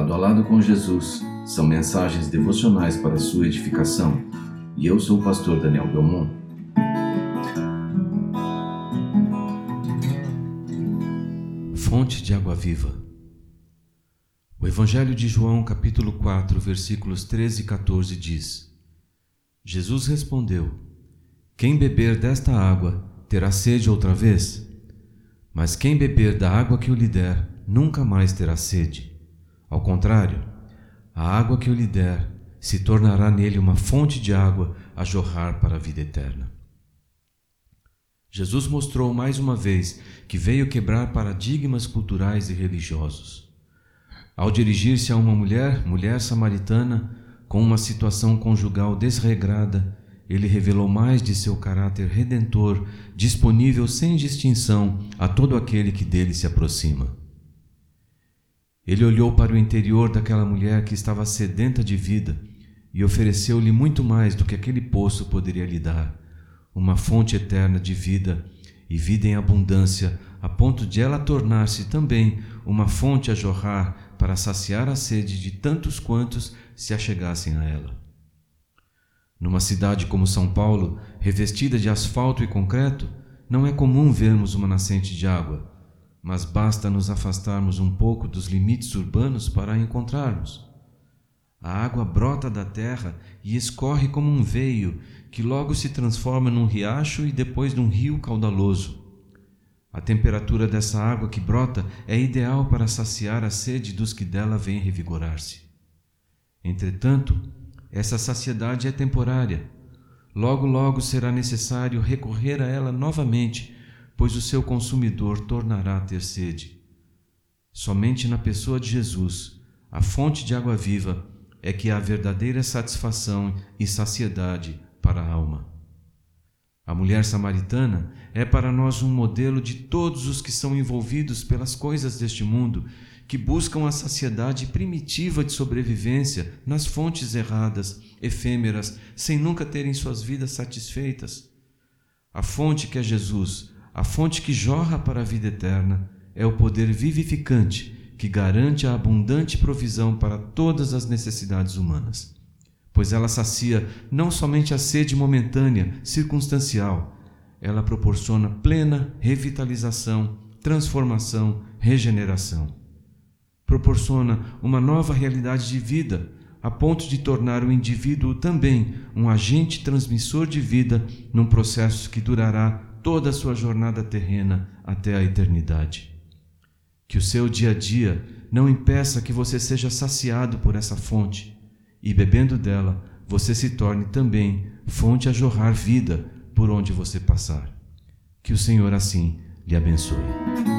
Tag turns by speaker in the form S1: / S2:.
S1: Cafezinado com Jesus são mensagens devocionais para sua edificação e eu sou o pastor Daniel Belmont.
S2: Fonte de água viva. O Evangelho de João, capítulo 4, versículos 13 e 14 diz: Jesus respondeu: Quem beber desta água terá sede outra vez, mas quem beber da água que eu lhe der nunca mais terá sede. Ao contrário, a água que eu lhe der se tornará nele uma fonte de água a jorrar para a vida eterna. Jesus mostrou mais uma vez que veio quebrar paradigmas culturais e religiosos. Ao dirigir-se a uma mulher, mulher samaritana, com uma situação conjugal desregrada, ele revelou mais de seu caráter redentor, disponível sem distinção a todo aquele que dele se aproxima. Ele olhou para o interior daquela mulher que estava sedenta de vida e ofereceu-lhe muito mais do que aquele poço poderia lhe dar, uma fonte eterna de vida e vida em abundância, a ponto de ela tornar-se também uma fonte a jorrar para saciar a sede de tantos quantos se achegassem a ela. Numa cidade como São Paulo, revestida de asfalto e concreto, não é comum vermos uma nascente de água mas basta nos afastarmos um pouco dos limites urbanos para a encontrarmos. A água brota da terra e escorre como um veio, que logo se transforma num riacho e depois num rio caudaloso. A temperatura dessa água que brota é ideal para saciar a sede dos que dela vêm revigorar-se. Entretanto, essa saciedade é temporária. Logo, logo será necessário recorrer a ela novamente pois o seu consumidor tornará a ter sede. Somente na pessoa de Jesus, a fonte de água viva, é que há verdadeira satisfação e saciedade para a alma. A mulher samaritana é para nós um modelo de todos os que são envolvidos pelas coisas deste mundo, que buscam a saciedade primitiva de sobrevivência nas fontes erradas, efêmeras, sem nunca terem suas vidas satisfeitas. A fonte que é Jesus a fonte que jorra para a vida eterna é o poder vivificante que garante a abundante provisão para todas as necessidades humanas, pois ela sacia não somente a sede momentânea, circunstancial, ela proporciona plena revitalização, transformação, regeneração. Proporciona uma nova realidade de vida, a ponto de tornar o indivíduo também um agente transmissor de vida num processo que durará toda a sua jornada terrena até a eternidade. Que o seu dia a dia não impeça que você seja saciado por essa fonte e, bebendo dela, você se torne também fonte a jorrar vida por onde você passar. Que o Senhor assim lhe abençoe.